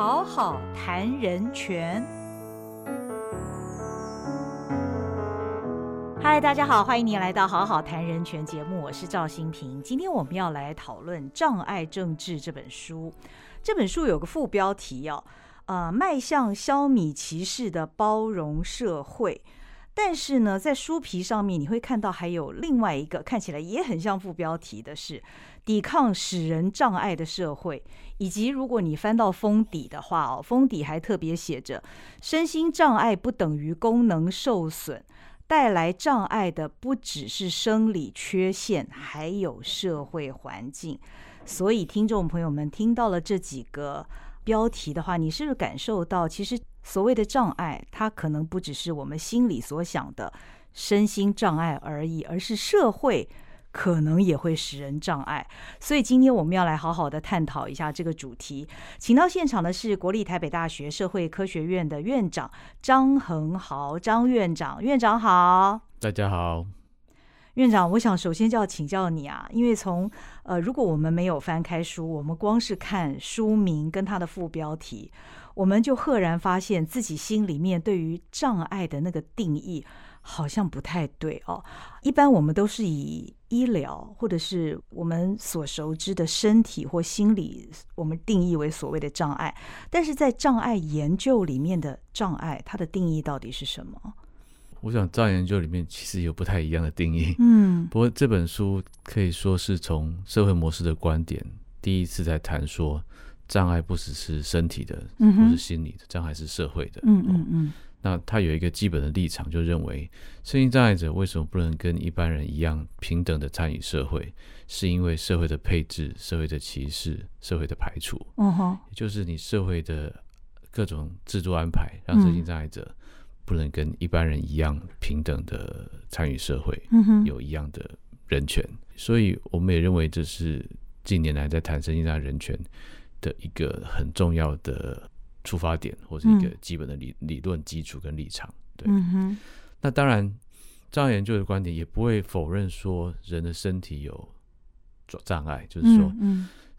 好好谈人权。嗨，大家好，欢迎您来到《好好谈人权》节目，我是赵新平。今天我们要来讨论《障碍政治》这本书。这本书有个副标题哦，呃，迈向消弭歧视的包容社会。但是呢，在书皮上面你会看到还有另外一个看起来也很像副标题的是“抵抗使人障碍的社会”，以及如果你翻到封底的话哦，封底还特别写着“身心障碍不等于功能受损，带来障碍的不只是生理缺陷，还有社会环境”。所以，听众朋友们听到了这几个标题的话，你是不是感受到其实？所谓的障碍，它可能不只是我们心里所想的身心障碍而已，而是社会可能也会使人障碍。所以今天我们要来好好的探讨一下这个主题。请到现场的是国立台北大学社会科学院的院长张恒豪，张院长，院长好，大家好。院长，我想首先就要请教你啊，因为从呃，如果我们没有翻开书，我们光是看书名跟它的副标题。我们就赫然发现自己心里面对于障碍的那个定义好像不太对哦。一般我们都是以医疗或者是我们所熟知的身体或心理，我们定义为所谓的障碍。但是在障碍研究里面的障碍，它的定义到底是什么？我想障碍研究里面其实有不太一样的定义。嗯，不过这本书可以说是从社会模式的观点第一次在谈说。障碍不只是身体的，或是心理的，障碍是社会的。嗯嗯嗯。那他有一个基本的立场，就认为身心障碍者为什么不能跟一般人一样平等的参与社会？是因为社会的配置、社会的歧视、社会的排除。嗯哼。也就是你社会的各种制度安排，让身心障碍者不能跟一般人一样平等的参与社会，嗯有一样的人权。所以我们也认为这是近年来在谈身心障碍人权。的一个很重要的出发点，或是一个基本的理理论基础跟立场，对。那当然，障碍研究的观点也不会否认说人的身体有障碍，就是说，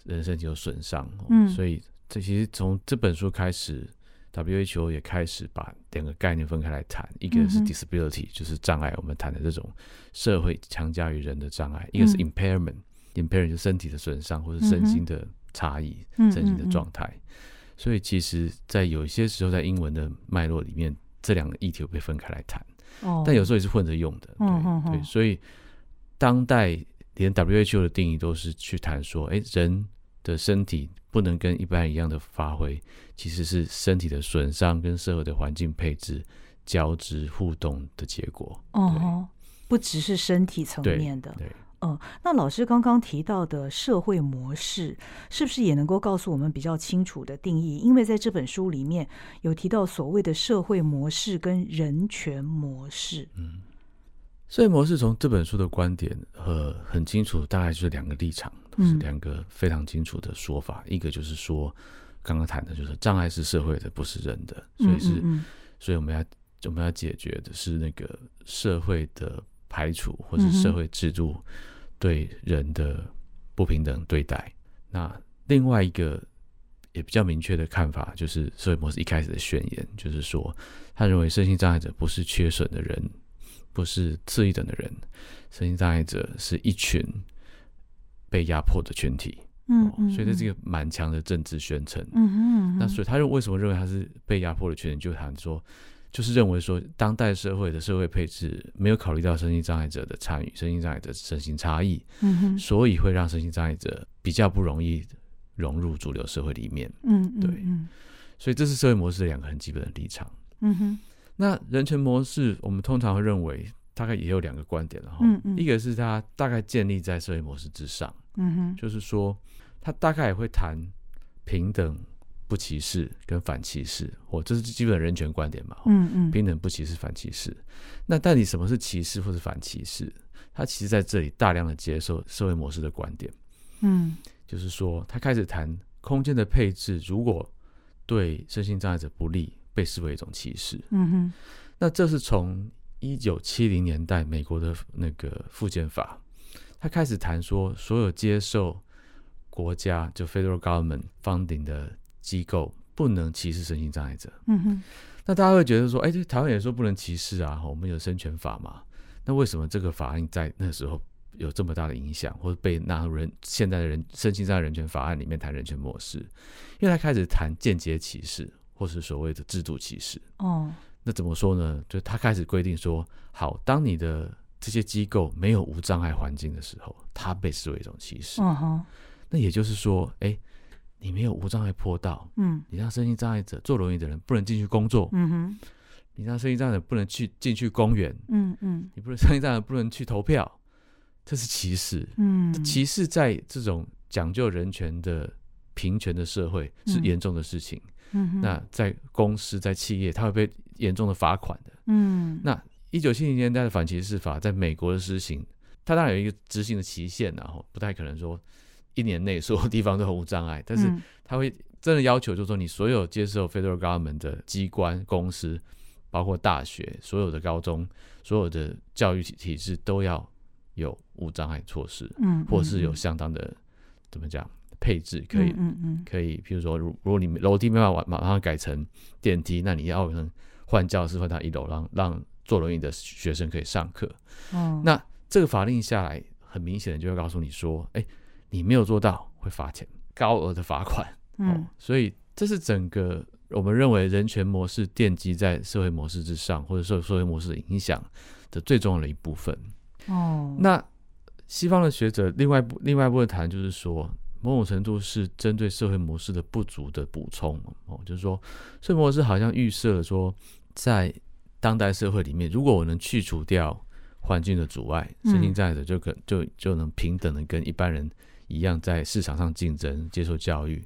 人身体有损伤。嗯，所以这其实从这本书开始，WHO 也开始把两个概念分开来谈，一个是 disability，就是障碍，我们谈的这种社会强加于人的障碍；一个是 impairment，impairment 就身体的损伤或者身心的。差异身心的状态，所以其实，在有一些时候，在英文的脉络里面，这两个议题会被分开来谈。哦，但有时候也是混着用的。对对，所以当代连 WHO 的定义都是去谈说，哎，人的身体不能跟一般人一样的发挥，其实是身体的损伤跟社会的环境配置交织互动的结果。哦，不只是身体层面的。对。嗯，那老师刚刚提到的社会模式，是不是也能够告诉我们比较清楚的定义？因为在这本书里面有提到所谓的社会模式跟人权模式。嗯，社会模式从这本书的观点和很清楚，大概就是两个立场，都是两个非常清楚的说法。一个就是说，刚刚谈的就是障碍是社会的，不是人的，所以是，所以我们要我们要解决的是那个社会的排除或者社会制度。对人的不平等对待，那另外一个也比较明确的看法，就是社会模式一开始的宣言，就是说，他认为身心障碍者不是缺损的人，不是次一等的人，身心障碍者是一群被压迫的群体。嗯，所以这是一个蛮强的政治宣称。嗯嗯，那所以他认为什么认为他是被压迫的群体，就谈说。就是认为说，当代社会的社会配置没有考虑到身心障碍者的参与，身心障碍者身心差异，嗯哼，所以会让身心障碍者比较不容易融入主流社会里面，嗯，对，所以这是社会模式的两个很基本的立场，嗯哼。那人权模式，我们通常会认为大概也有两个观点了哈，嗯嗯，一个是它大概建立在社会模式之上，嗯哼，就是说它大概也会谈平等。不歧视跟反歧视，我这是基本人权观点嘛？嗯嗯，平等不歧视反歧视。那到底什么是歧视或者反歧视？他其实在这里大量的接受社会模式的观点。嗯，就是说他开始谈空间的配置，如果对身心障碍者不利，被视为一种歧视。嗯哼，那这是从一九七零年代美国的那个附件法，他开始谈说，所有接受国家就 federal government funding 的机构不能歧视身心障碍者。嗯哼，那大家会觉得说，哎，这台湾也说不能歧视啊，我们有生权法嘛？那为什么这个法案在那时候有这么大的影响，或者被纳入人现在的人身心障碍人权法案里面谈人权模式？因为他开始谈间接歧视，或是所谓的制度歧视。哦，那怎么说呢？就他开始规定说，好，当你的这些机构没有无障碍环境的时候，它被视为一种歧视。嗯哼，那也就是说，哎，你没有无障碍坡道，嗯你让身心障碍者坐轮椅的人不能进去工作，嗯哼，你让身心障碍者不能去进去公园，嗯嗯你不能身心障碍者不能去投票，这是歧视。嗯，歧视在这种讲究人权的平权的社会是嗯严重的事情。嗯哼，那在公司在企业，它会被严重的罚款的。嗯那一九七零年代的反歧视法在美国的施行，它当然有一个执行的期限、然后不太可能说一年内所有地方都很无障碍，但是嗯。它会真的要求，就是说你所有接受 federal government 的机关、公司，包括大学、所有的高中、所有的教育体体制都要有无障碍措施，嗯，或是有嗯相当的怎么讲配置，可以、嗯嗯可以，譬如说，如如果你楼梯没办法马马上改成电梯，那你要可能换教室换到一楼，让让坐轮椅的学生可以上课。嗯，哦。那这个法令下来，很明显的就会告诉你说，哎，你没有做到会罚钱，高额的罚款。嗯哦，所以这是整个我们认为人权模式奠基在社会模式之上，或者受社会模式的影响的最重要的一部分。哦，那西方的学者另外另外一部分谈就是说，某种程度是针对社会模式的不足的补充哦，就是说社会模式好像预设了说，在当代社会里面，如果我能去除掉环境的阻碍，嗯身心障碍者就可就就能平等的跟一般人一样在市场上竞争、接受教育，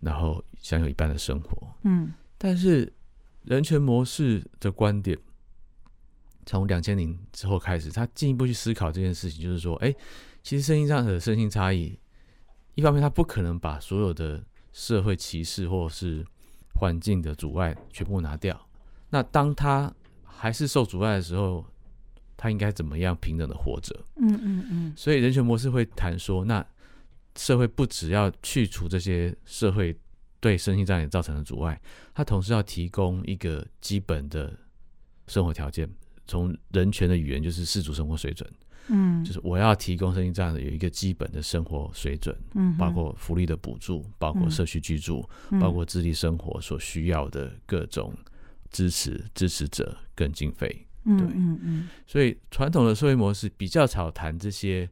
然后享有一般的生活。嗯但是人权模式的观点，从两千年之后开始，他进一步去思考这件事情，就是说，哎、其实身心上的身心差异，一方面他不可能把所有的社会歧视或是环境的阻碍全部拿掉。那当他还是受阻碍的时候，他应该怎么样平等的活着？嗯嗯嗯所以人权模式会谈说，那社会不只要去除这些社会对身心障碍造成的阻碍，它同时要提供一个基本的生活条件。从人权的语言就是世俗生活水准，嗯，就是我要提供身心障碍者有一个基本的生活水准，嗯，包括福利的补助，包括社区居住，嗯。包括自立生活所需要的各种支持、支持者跟经费。嗯对。嗯嗯。所以传统的社会模式比较少谈这些，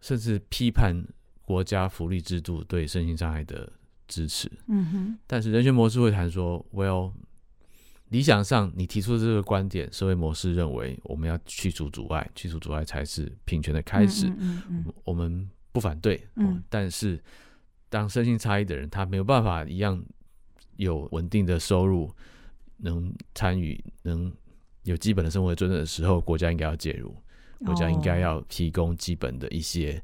甚至批判国家福利制度对身心障碍的支持。嗯哼但是人权模式会谈说，Well，理想上你提出的这个观点，社会模式认为我们要去除阻碍，去除阻碍才是平权的开始。嗯嗯我们不反对，嗯哦但是当身心差异的人，他没有办法一样有稳定的收入，能参与，能有基本的生活水准的时候，国家应该要介入，国家应该要提供基本的一些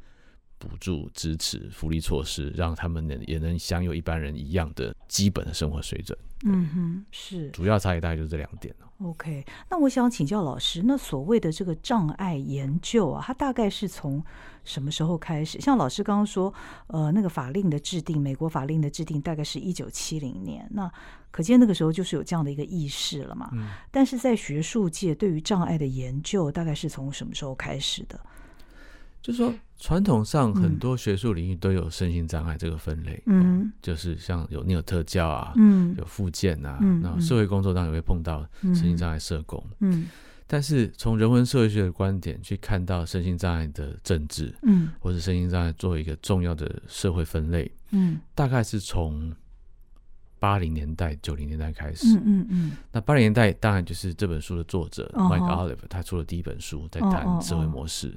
补助、支持、福利措施，让他们能也能享有一般人一样的基本的生活水准。嗯哼是主要差异大概就是这两点哦 OK，那我想请教老师，那所谓的这个障碍研究啊，它大概是从什么时候开始？像老师刚刚说，呃，那个法令的制定，美国法令的制定大概是一九七零年，那可见那个时候就是有这样的一个意识了嘛。嗯但是在学术界对于障碍的研究，大概是从什么时候开始的？就是说，传统上嗯。很多学术领域都有身心障碍这个分类，嗯。就是像有你有特教啊，嗯。有附件啊，嗯然后社会工作当然也会碰到嗯身心障碍社工，嗯。但是从人文社会学的观点去看到身心障碍的政治，嗯。或者身心障碍作为一个重要的社会分类，嗯。大概是从八零年代、九零年代开始。嗯嗯嗯。那八零年代当然就是这本书的作者、Mike Oliver，他出了第一本书在谈社会模式。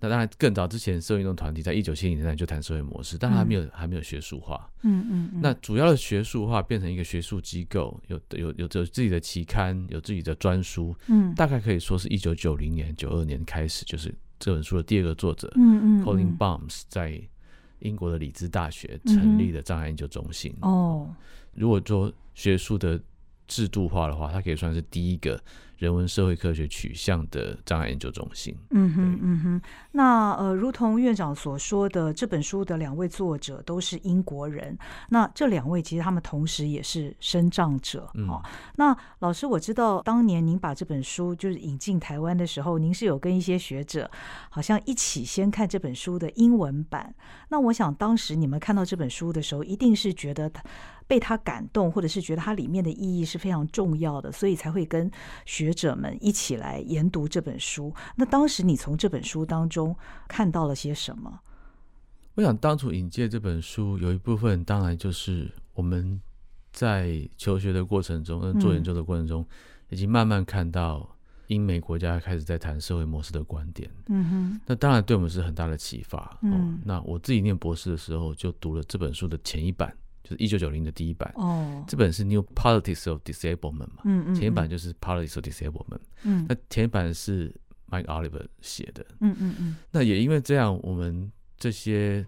那当然，更早之前，社会运动团体在一九七零年代就谈社会模式，但还没有、还没有学术化。嗯嗯，那主要的学术化变成一个学术机构，有有有有自己的期刊，有自己的专书，嗯。大概可以说是一九九零年、九二年开始，就是这本书的第二个作者、嗯嗯 Colin 嗯 Baums 在英国的里兹大学成立的障碍研究中心。哦。如果说学术的制度化的话，它可以算是第一个人文社会科学取向的障碍研究中心。嗯哼，嗯哼。那呃，如同院长所说的，这本书的两位作者都是英国人。那这两位其实他们同时也是身障者哦。那老师，我知道当年您把这本书就是引进台湾的时候，您是有跟一些学者好像一起先看这本书的英文版。那我想当时你们看到这本书的时候，一定是觉得他。被他感动，或者是觉得它里面的意义是非常重要的，所以才会跟学者们一起来研读这本书。那当时你从这本书当中看到了些什么？我想当初引介这本书，有一部分当然就是我们在求学的过程中，做研究的过程中，已经慢慢看到英美国家开始在谈社会模式的观点。嗯哼，那当然对我们是很大的启发。嗯，那我自己念博士的时候，就读了这本书的前一版。就是一九九零的第一版，哦，这本是《New Politics of Disablement》嘛，嗯嗯，前一版就是《Politics of Disablement》，嗯，那前一版是 Mike Oliver 写的，嗯嗯嗯，那也因为这样，我们这些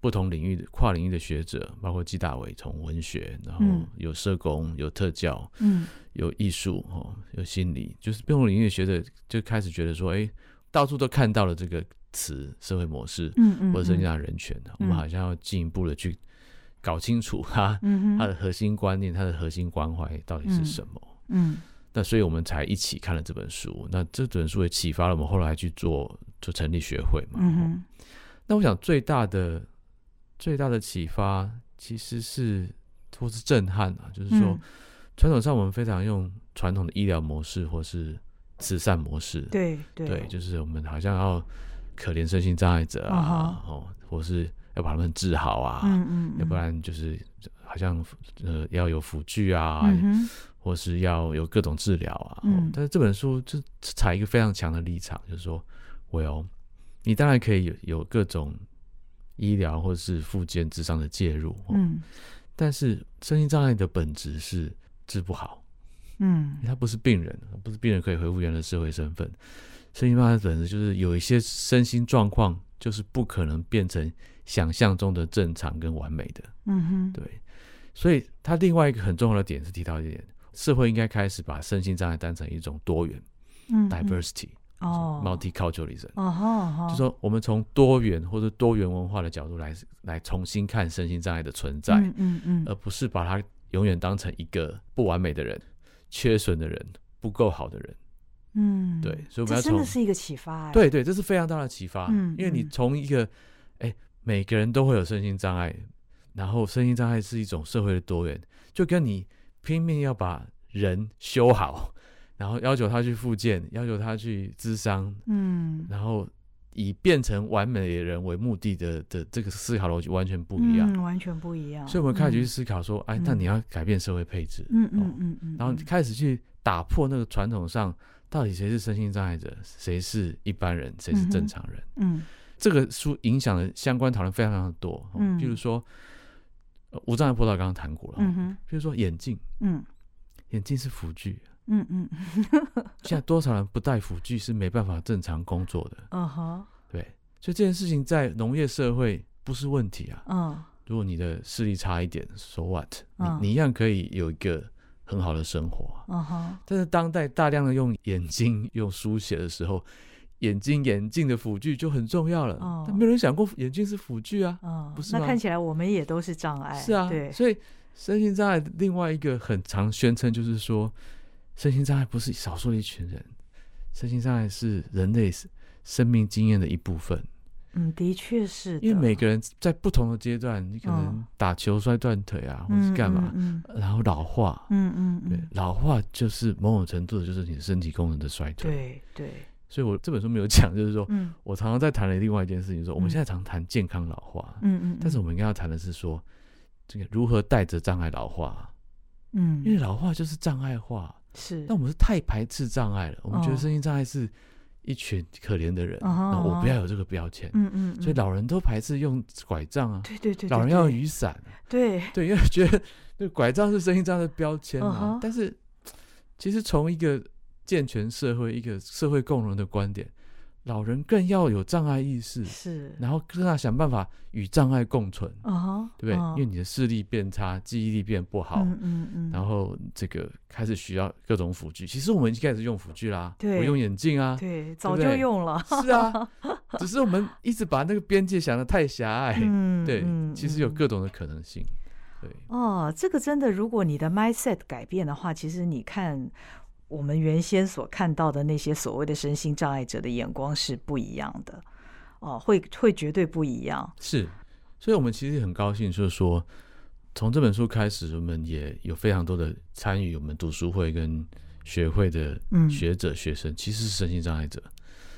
不同领域的跨领域的学者，包括季大伟，从文学，然后有社工，有特教，嗯，有艺术，哦，有心理，就是不同领域的学者就开始觉得说，哎，到处都看到了这个词“社会模式”，嗯嗯，或者增加人权的，我们好像要进一步的去。搞清楚他他的核心观念，他的核心关怀到底是什么？嗯，那所以我们才一起看了这本书。那这本书也启发了我们后来去做，就成立学会嘛。嗯那我想最大的最大的启发其实是或是震撼啊，就是说传统上我们非常用传统的医疗模式或是慈善模式，对对，就是我们好像要可怜身心障碍者啊，哦，或是。要把他们治好啊，嗯嗯，要不然就是好像呃要有辅具啊，或是要有各种治疗啊。嗯，但是这本书就采一个非常强的立场，就是说，Well，你当然可以有有各种医疗或者是附件之上的介入，嗯，但是身心障碍的本质是治不好，嗯，他不是病人，不是病人可以恢复原来的社会身份，身心障碍的本质就是有一些身心状况就是不可能变成。想象中的正常跟完美的，嗯哼，对，所以他另外一个很重要的点是提到一点，社会应该开始把身心障碍当成一种多元，嗯，diversity，哦，multiculturalism，哦就说我们从多元或者多元文化的角度来来重新看身心障碍的存在，嗯嗯，而不是把它永远当成一个不完美的人、缺损的人、不够好的人，嗯，对，所以我们要真的是一个启发，对对，这是非常大的启发，嗯，因为你从一个，哎。每个人都会有身心障碍，然后身心障碍是一种社会的多元，就跟你拼命要把人修好，然后要求他去复健，要求他去咨商，嗯，然后以变成完美的人为目的的的这个思考逻辑完全不一样，完全不一样。所以我们开始去思考说，哎，那你要改变社会配置，嗯嗯嗯嗯，然后开始去打破那个传统上到底谁是身心障碍者，谁是一般人，谁是正常人，嗯。这个书影响的相关讨论非常非常多，嗯，比如说无障碍坡道刚刚谈过了，嗯哼，比如说眼镜，嗯，眼镜是辅具，嗯嗯，现在多少人不戴辅具是没办法正常工作的，嗯哼，对，所以这件事情在农业社会不是问题啊，嗯，如果你的视力差一点，so what，你你一样可以有一个很好的生活，嗯哼，但是当代大量的用眼睛用书写的时候。眼睛眼镜的辅具就很重要了，但没有人想过眼镜是辅具啊，不是那看起来我们也都是障碍，是啊，对，所以身心障碍另外一个很常宣称就是说，身心障碍不是少数的一群人，身心障碍是人类生命经验的一部分。嗯，的确是，因为每个人在不同的阶段，你可能打球摔断腿啊，或者是干嘛，然后老化，嗯嗯，对，老化就是某种程度的就是你的身体功能的衰退，对对。所以，我这本书没有讲，就是说，我常常在谈的另外一件事情，说我们现在常谈健康老化，嗯嗯，但是我们应该要谈的是说，这个如何带着障碍老化，嗯，因为老化就是障碍化，是，那我们是太排斥障碍了，我们觉得身心障碍是一群可怜的人，那我不要有这个标签，嗯嗯，所以老人都排斥用拐杖啊，对对对，老人要雨伞，对。对，因为觉得那拐杖是身心障碍的标签嘛，但是其实从一个健全社会一个社会共荣的观点，老人更要有障碍意识，是，然后更要想办法与障碍共存，嗯哼，对不对？嗯因为你的视力变差，记忆力变不好，嗯嗯嗯，然后这个开始需要各种辅具。其实我们已经开始用辅具啦，对我用眼镜啊，对，早就用了，是啊，只是我们一直把那个边界想的太狭隘。嗯，对，嗯其实有嗯各种的可能性。对，哦，这个真的，如果你的 mindset 改变的话，其实你看我们原先所看到的那些所谓的身心障碍者的眼光是不一样的，哦，会会绝对不一样。是，所以我们其实很高兴，就是说，从这本书开始，我们也有非常多的参与我们读书会跟学会的嗯。学者、学生，其实是身心障碍者，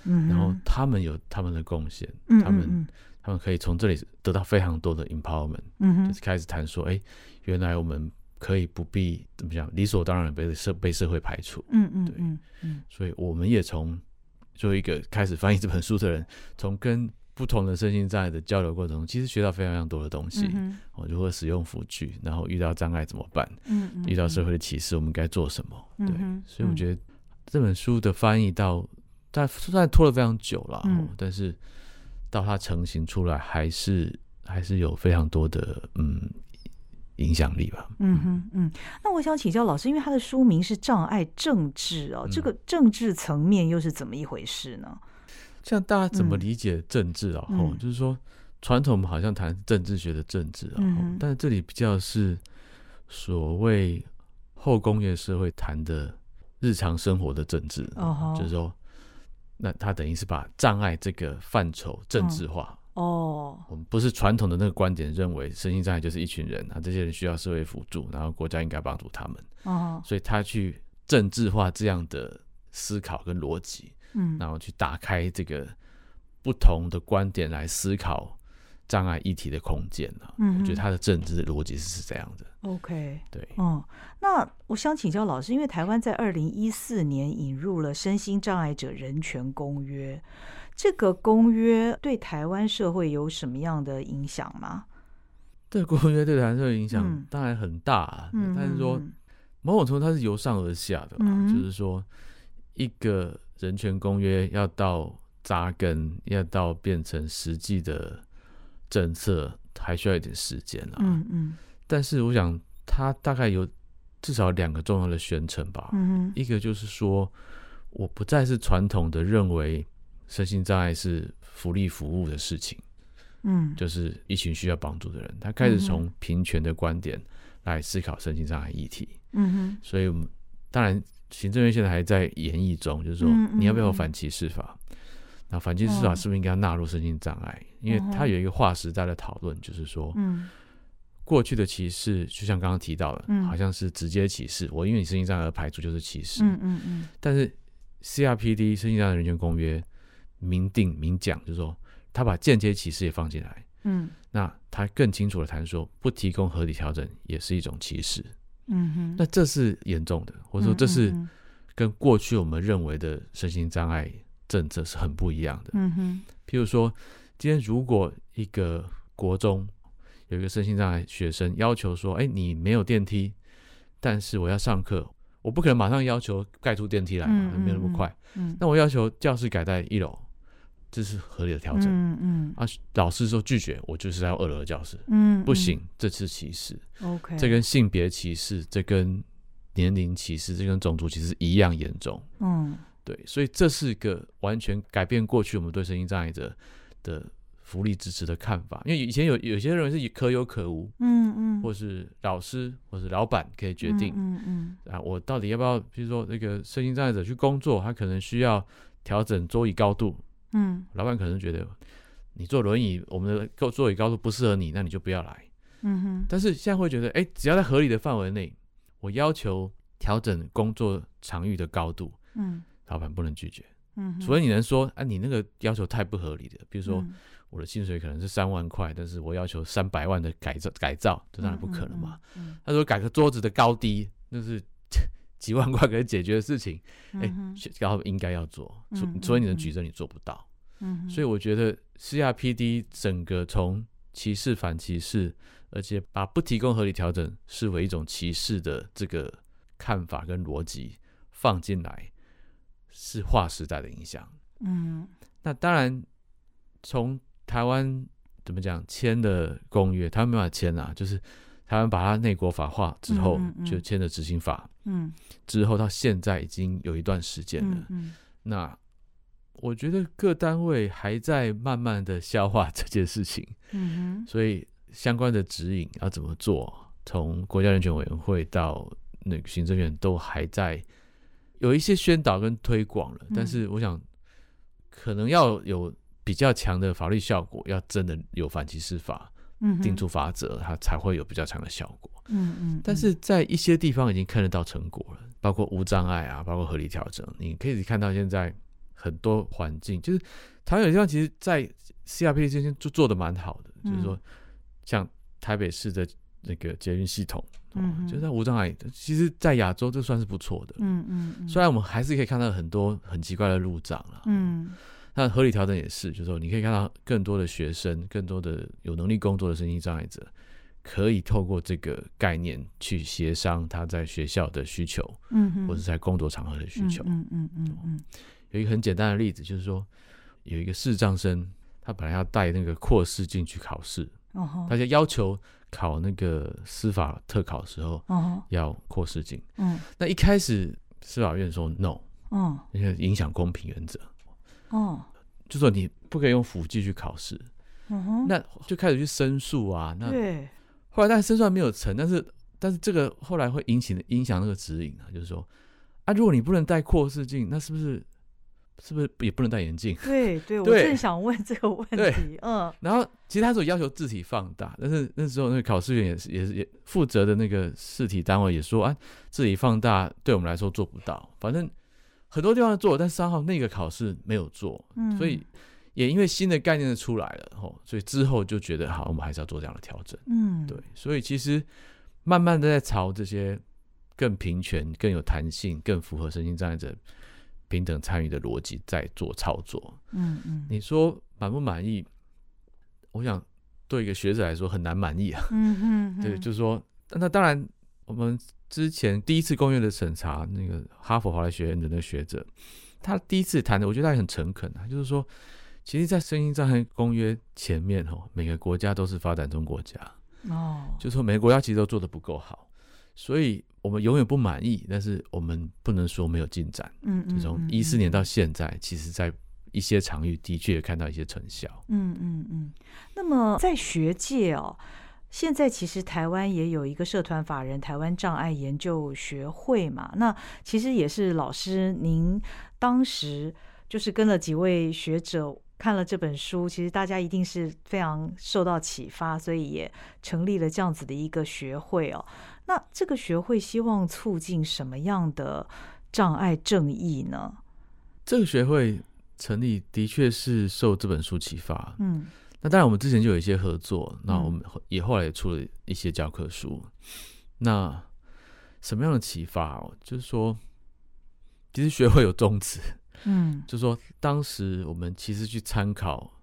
嗯，然后他们有他们的贡献，嗯他们嗯他们可以从这里得到非常多的 empowerment，嗯哼。就是开始谈说，哎，原来我们可以不必怎么讲，理所当然被社被社会排除，嗯嗯对嗯嗯所以我们也从作为一个开始翻译这本书的人，从跟不同的身心障碍的交流过程中，其实学到非常非常多的东西。嗯哦，如何使用辅具，然后遇到障碍怎么办？嗯嗯，遇到社会的歧视，我们该做什么？对，所以我觉得这本书的翻译到，但虽然拖了非常久了，但是到它成型出来，还是还是有非常多的嗯影响力吧。嗯哼嗯，那我想请教老师，因为他的书名是《障碍政治》哦，这个政治层面又是怎么一回事呢？像大家怎么嗯理解政治啊？嗯哦，就是说传统我们好像谈政治学的政治啊，但是这里比较是所谓后工业社会谈的日常生活的政治，哦就是说，那他等于是把障碍这个范畴政治化。哦，我们不是传统的那个观点，认为身心障碍就是一群人啊，这些人需要社会辅助，然后国家应该帮助他们，哦，所以他去政治化这样的思考跟逻辑，嗯然后去打开这个不同的观点来思考障碍议题的空间啊。嗯我觉得他的政治逻辑是这样的。，OK。对，嗯，那我想请教老师，因为台湾在二零一四年引入了《身心障碍者人权公约》，这个公约对台湾社会有什么样的影响吗？这个公约对台湾社会影响嗯当然很大、啊，嗯，但是说嗯某种程度它是由上而下的就是说一个人权公约要到扎根，要到变成实际的政策，还需要一点时间啦。嗯嗯但是我想，它大概有至少两个重要的宣称吧。嗯哼一个就是说，我不再是传统的认为身心障碍是福利服务的事情，嗯，就是一群需要帮助的人，他开始嗯从平权的观点来思考身心障碍议题。嗯哼。所以我们当然行政院现在还在演绎中，就是说你要不要反歧视法？那反歧视法哦。是不是应该纳入身心障碍？因为它有一个划时代的讨论，就是说嗯。过去的歧视，就像刚刚提到的，嗯。好像是直接歧视，我因为你身心障碍而排除就是歧视。嗯嗯嗯。但是 CRPD 身心障碍人权公约明定明讲，就是说他把间接歧视也放进来，嗯那他更清楚的谈说，不提供合理调整也是一种歧视。嗯哼，那这是严重的，或者说这是嗯跟过去我们认为的身心障碍政策是很不一样的。嗯哼譬如说，今天如果一个国中有一个身心障碍学生要求说：“哎，你没有电梯，但是我要上课，我不可能马上要求盖出电梯来嘛，嗯没有那么快。嗯那我要求教室改在一楼，这是合理的调整。嗯嗯啊，老师说拒绝，我就是要二楼的教室，嗯，不行，这是歧视。，OK，这跟性别歧视，这跟年龄歧视，这跟种族歧视一样严重。嗯对，所以这是个完全改变过去我们对身心障碍者的福利支持的看法。因为以前有有些认为是可有可无，嗯嗯，或是老师或是老板可以决定、嗯嗯啊，我到底要不要，比如说那个身心障碍者去工作，他可能需要调整桌椅高度，嗯老板可能觉得你坐轮椅，我们的座座椅高度不适合你，那你就不要来。嗯哼，但是现在会觉得，哎，只要在合理的范围内，我要求调整工作场域的高度，嗯老板不能拒绝。嗯，除非你能说，啊，你那个要求太不合理了，比如说嗯我的薪水可能是三万块，但是我要求三百万的改造改造，这当然不可能嘛。。嗯他说改个桌子的高低，那是几万块可以解决的事情，嗯哎、然后应该要做，除嗯除非你嗯嗯能举证，你做不到。嗯，所以我觉得 CRPD 整个从歧视反歧视，而且把不提供合理调整视为一种歧视的这个看法跟逻辑放进来，是划时代的影响。嗯那当然，从台湾怎么讲签的公约，台湾没办法签啊，就是台湾把它内国法化之后，就签了执行法，嗯。之后到现在已经有一段时间了。那我觉得各单位还在慢慢的消化这件事情，嗯所以相关的指引要怎么做，从国家人权委员会到那个行政院都还在有一些宣导跟推广了，嗯。但是我想可能要有比较强的法律效果，要真的有反歧视法。嗯，定住法则，它才会有比较强的效果。嗯嗯，但是在一些地方已经看得到成果了，包括无障碍啊，包括合理调整，你可以看到现在很多环境，就是台湾有些地方其实，在 CRPD 之间就做的蛮好的，嗯。就是说像台北市的那个捷运系统，哦嗯就是在无障碍，其实在亚洲这算是不错的。嗯嗯嗯，虽然我们还是可以看到很多很奇怪的路障了，嗯那合理调整也是，就是说你可以看到更多的学生，更多的有能力工作的身心障碍者，可以透过这个概念去协商他在学校的需求，嗯哼，或者在工作场合的需求。嗯嗯嗯嗯有一个很简单的例子，就是说有一个视障生，他本来要带那个扩视镜去考试，嗯，哦他就要求考那个司法特考的时候哦要扩视镜。嗯那一开始司法院说 no，嗯因为影响公平原则，哦就说你不可以用辅具去考试。嗯哼，那就开始去申诉啊。那对，后来但申诉还没有成，但是但是这个后来会引起影响那个指引啊，就是说啊，如果你不能戴扩视镜，那是不是是不是也不能戴眼镜？对对，我正想问这个问题，嗯然后其实他是要求字体放大，但是那时候那个考试员也是也是也负责的那个试题单位也说啊，字体放大对我们来说做不到，反正很多地方做，但三号那个考试没有做，嗯，所以也因为新的概念的出来了，吼，所以之后就觉得好，我们还是要做这样的调整。嗯对，所以其实慢慢的在朝这些更平权、更有弹性、更符合身心障碍者平等参与的逻辑在做操作。嗯嗯你说满不满意？我想对一个学者来说很难满意啊。嗯嗯，对，就是说，那当然我们之前第一次公约的审查，那个哈佛华莱学院的那个学者，他第一次谈的，我觉得他也很诚恳啊，就是说，其实，在声音障碍公约前面哦，每个国家都是发展中国家，哦，就说每个国家其实都做的不够好，所以我们永远不满意，但是我们不能说没有进展。嗯就从一四年到现在，其实在一些场域的确看到一些成效。嗯嗯嗯，那么在学界哦，现在其实台湾也有一个社团法人台湾障碍研究学会嘛，那其实也是老师您当时就是跟了几位学者。看了这本书，其实大家一定是非常受到启发，所以也成立了这样子的一个学会哦。那这个学会希望促进什么样的障碍正义呢？这个学会成立的确是受这本书启发。嗯那当然，我们之前就有一些合作，那嗯我们后也后来也出了一些教科书。那什么样的启发哦？就是说，其实学会有宗旨，嗯就是说，当时我们其实去参考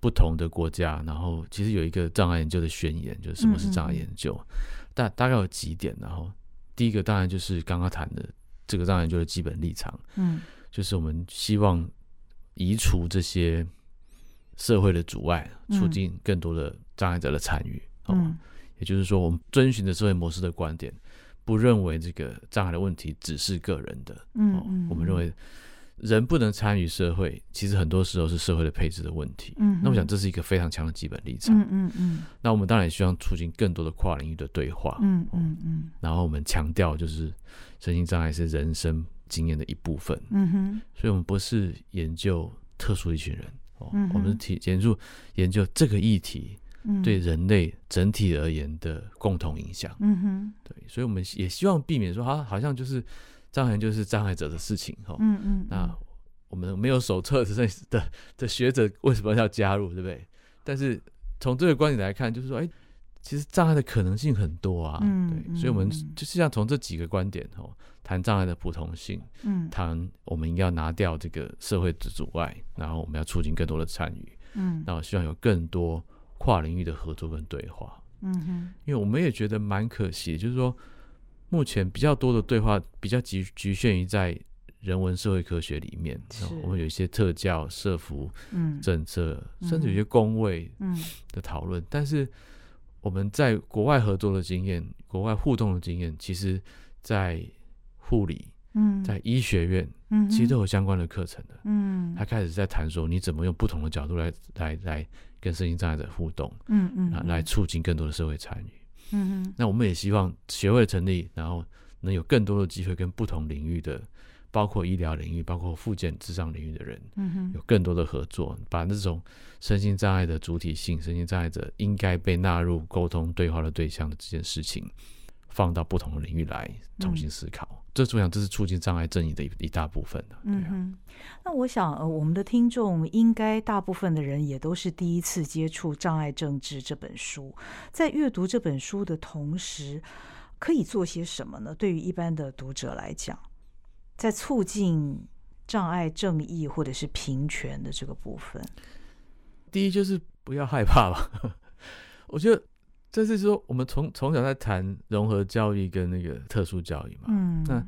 不同的国家，然后其实有一个障碍研究的宣言，就是什么是障碍研究，大大概有几点。然后第一个当然就是刚刚谈的这个障碍研究的基本立场，嗯就是我们希望移除这些社会的阻碍，嗯促进更多的障碍者的参与。哦，嗯也就是说，我们遵循着社会模式的观点，不认为这个障碍的问题只是个人的。哦嗯嗯，我们认为人不能参与社会，其实很多时候是社会的配置的问题。嗯，那我想这是一个非常强的基本立场。嗯嗯嗯那我们当然也希望促进更多的跨领域的对话。嗯嗯嗯然后我们强调，就是身心障碍是人生经验的一部分。嗯哼所以我们不是研究特殊一群人我们提研究研究这个议题嗯对人类整体而言的共同影响。嗯哼对，所以我们也希望避免说，好，好像就是障碍就是障碍者的事情哈。哦嗯嗯那我们没有手册的的的学者为什么要加入，对不对？但是从这个观点来看，就是说，哎，其实障碍的可能性很多啊。嗯对，所以我们嗯就是要从这几个观点哦，谈障碍的普通性，嗯谈我们应该要拿掉这个社会的阻碍，然后我们要促进更多的参与，嗯那我希望有更多跨领域的合作跟对话。嗯哼因为我们也觉得蛮可惜，就是说目前比较多的对话比较局局限于在人文社会科学里面，是我们有一些特教、社服嗯政策，嗯甚至有些工位嗯的讨论。但是我们在国外合作的经验、国外互动的经验，其实在护理、嗯，在医学院，嗯其实都有相关的课程的。嗯他开始在谈说，你怎么用不同的角度来来来跟身心障碍者互动，嗯嗯啊，来促进更多的社会参与。嗯哼那我们也希望协会成立，然后能有更多的机会跟不同领域的，包括医疗领域、包括附件、智障领域的人嗯哼有更多的合作，把那种身心障碍的主体性、身心障碍者应该被纳入沟通对话的对象的这件事情，放到不同的领域来重新思考。这我想这是促进障碍正义的一一大部分的。啊，嗯哼，那我想，呃，我们的听众应该大部分的人也都是第一次接触《障碍政治》这本书，在阅读这本书的同时，可以做些什么呢？对于一般的读者来讲，在促进障碍正义或者是平权的这个部分，第一就是不要害怕吧。我觉得这是说我们从从小在谈融合教育跟那个特殊教育嘛，嗯，那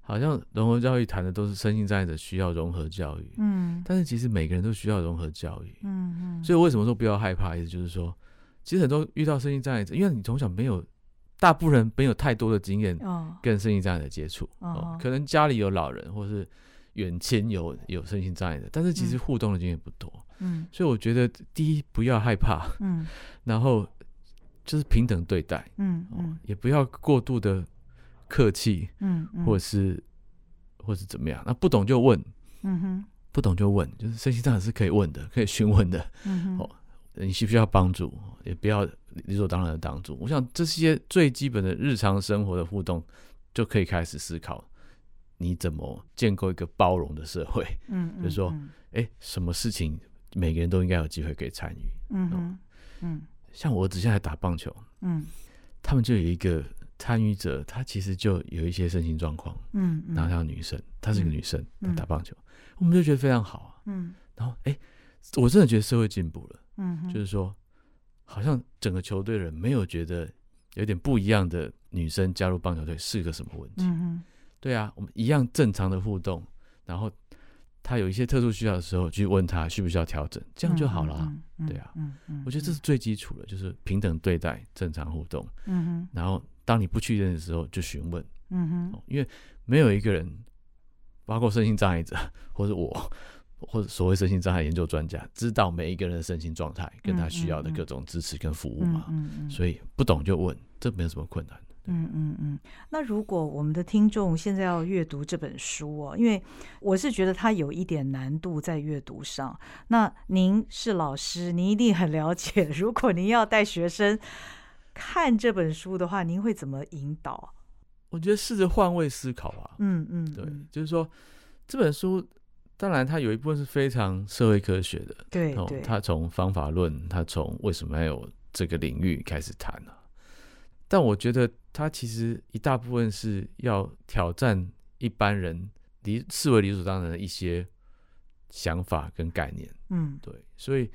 好像融合教育谈的都是身心障碍者需要融合教育，嗯但是其实每个人都需要融合教育。嗯嗯，所以为什么说不要害怕？意思就是说，其实很多遇到身心障碍者，因为你从小没有，大部分人没有太多的经验哦，跟身心障碍的接触，哦哦，可能家里有老人或是远亲有有身心障碍的，但是其实嗯互动的经验不多。嗯所以我觉得第一不要害怕，嗯 然后就是平等对待，哦嗯嗯，也不要过度的客气，嗯嗯，或是或是怎么样。那不懂就问，嗯哼不懂就问，就是身心障碍是可以问的，可以询问的。嗯哼哦你需不需要帮助？也不要理所当然的帮助。我想这些最基本的日常生活的互动，就可以开始思考，你怎么建构一个包容的社会？嗯，就是说嗯哎，什么事情每个人都应该有机会可以参与。嗯哼嗯像我儿子现在打棒球，嗯他们就有一个参与者，他其实就有一些身心状况，嗯嗯，然后她女生，她是个女生，打棒球，我们就觉得非常好啊。嗯然后哎，我真的觉得社会进步了。嗯，就是说，好像整个球队人没有觉得有点不一样的女生加入棒球队是个什么问题。对啊，我们一样正常的互动，然后他有一些特殊需要的时候，去问他需不需要调整，这样就好了啊。嗯嗯对啊嗯嗯，我觉得这是最基础的，就是平等对待、正常互动。嗯哼然后当你不确认的时候，就询问、嗯因为没有一个人，包括身心障碍者或者我。或者所谓身心障碍研究专家，知道每一个人的身心状态跟他需要的各种支持跟服务嘛，嗯嗯，所以不懂就问，这没有什么困难的。嗯嗯嗯，那如果我们的听众现在要阅读这本书哦，因为我是觉得它有一点难度在阅读上。那您是老师，您一定很了解。如果您要带学生看这本书的话，您会怎么引导？我觉得试着换位思考吧。嗯嗯，对，嗯就是说这本书，当然它有一部分是非常社会科学的，哦对对，，它从方法论，它从为什么要有这个领域开始谈啊。但我觉得它其实一大部分是要挑战一般人理视为理所当然的一些想法跟概念。嗯对，所以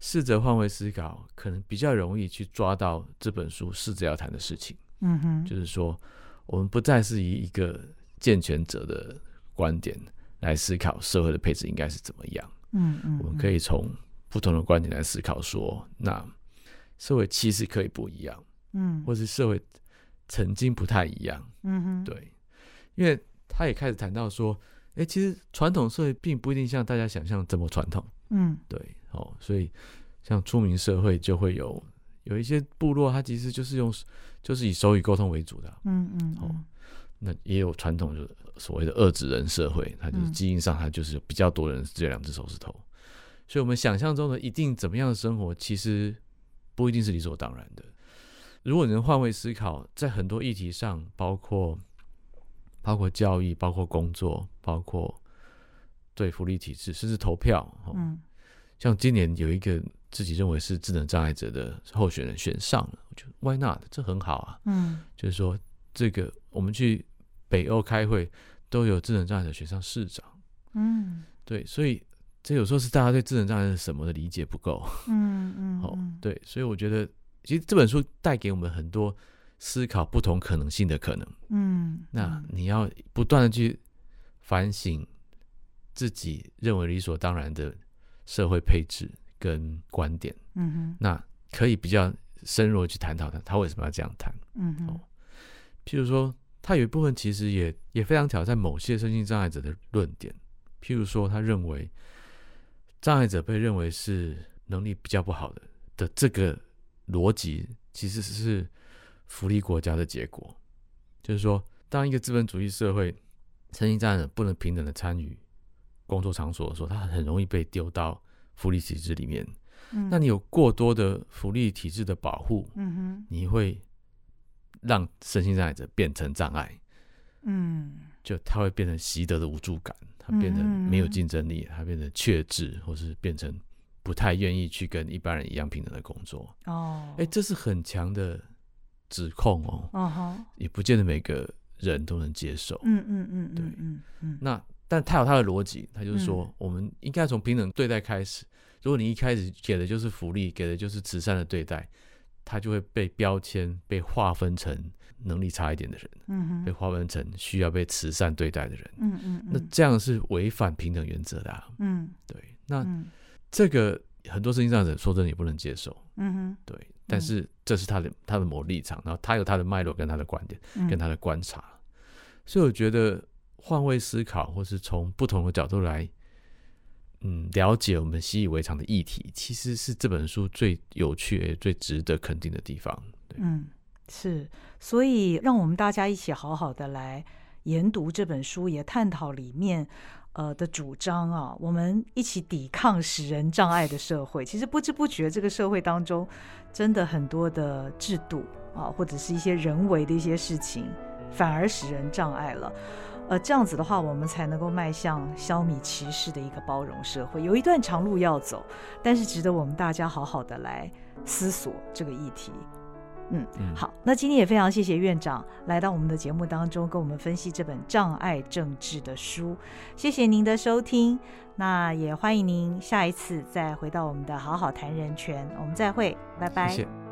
试着换位思考，可能比较容易去抓到这本书试着要谈的事情。嗯哼，就是说，我们不再是以一个健全者的观点来思考社会的配置应该是怎么样，嗯嗯，我们可以从不同的观点来思考说，那社会其实可以不一样，嗯。或是社会曾经不太一样。嗯哼，对，因为他也开始谈到说，哎，其实传统社会并不一定像大家想象这么传统。嗯。对，哦，所以像出名社会就会有有一些部落，它其实就是用就是以手语沟通为主的啊、嗯嗯。哦那也有传统就是所谓的二指人社会，它就是嗯基因上它就是比较多人是这两只手指头，所以我们想象中的一定怎么样的生活，其实不一定是理所当然的。如果你能换位思考，在很多议题上，包括包括教育、包括工作、包括对福利体制，甚至投票，哦、嗯像今年有一个自己认为是智能障碍者的候选人选上了，我觉得 Why not？这很好啊。嗯就是说，这个我们去北欧开会，都有智能障碍者选上市长，嗯。对，所以这有时候是大家对智能障碍是什么的理解不够，嗯嗯，哦嗯，对，所以我觉得其实这本书带给我们很多思考不同可能性的可能，嗯，那你要不断的去反省自己认为理所当然的社会配置跟观点，嗯哼，那可以比较深入的去探讨他他为什么要这样谈。嗯哼，譬如说，他有一部分其实也也非常挑战某些身心障碍者的论点。譬如说，他认为障碍者被认为是能力比较不好的的这个逻辑，其实是福利国家的结果。就是说，当一个资本主义社会身心障碍者不能平等的参与工作场所的时候，他很容易被丢到福利体制里面。嗯那你有过多的福利体制的保护，嗯哼，你会让身心障碍者变成障碍，嗯。就他会变成习得的无助感，他变成没有竞争力，他变成怯智，或是变成不太愿意去跟一般人一样平等的工作。哦，哎，这是很强的指控哦，哦哈，也不见得每个人都能接受。嗯嗯嗯对。嗯嗯嗯，那但他有他的逻辑，他就是说嗯，我们应该从平等对待开始。如果你一开始给的就是福利，给的就是慈善的对待，他就会被标签、被划分成能力差一点的人，嗯哼，被划分成需要被慈善对待的人。嗯嗯，那这样是违反平等原则的、啊。嗯对，那嗯这个很多事情上者说真的也不能接受。嗯哼，对，但是这是他的他的某立场，然后他有他的脉络跟他的观点嗯跟他的观察，所以我觉得换位思考，或是从不同的角度来，嗯，了解我们习以为常的议题，其实是这本书最有趣最值得肯定的地方。嗯，是，所以让我们大家一起好好的来研读这本书，也探讨里面呃的主张啊，我们一起抵抗使人障碍的社会。其实不知不觉，这个社会当中真的很多的制度啊，或者是一些人为的一些事情，反而使人障碍了。呃，这样子的话，我们才能够迈向消弭歧视的一个包容社会。有一段长路要走，但是值得我们大家好好的来思索这个议题。嗯，嗯好，那今天也非常谢谢院长来到我们的节目当中，跟我们分析这本《障碍政治》的书。谢谢您的收听，那也欢迎您下一次再回到我们的好好谈人权，我们再会，拜拜。谢谢。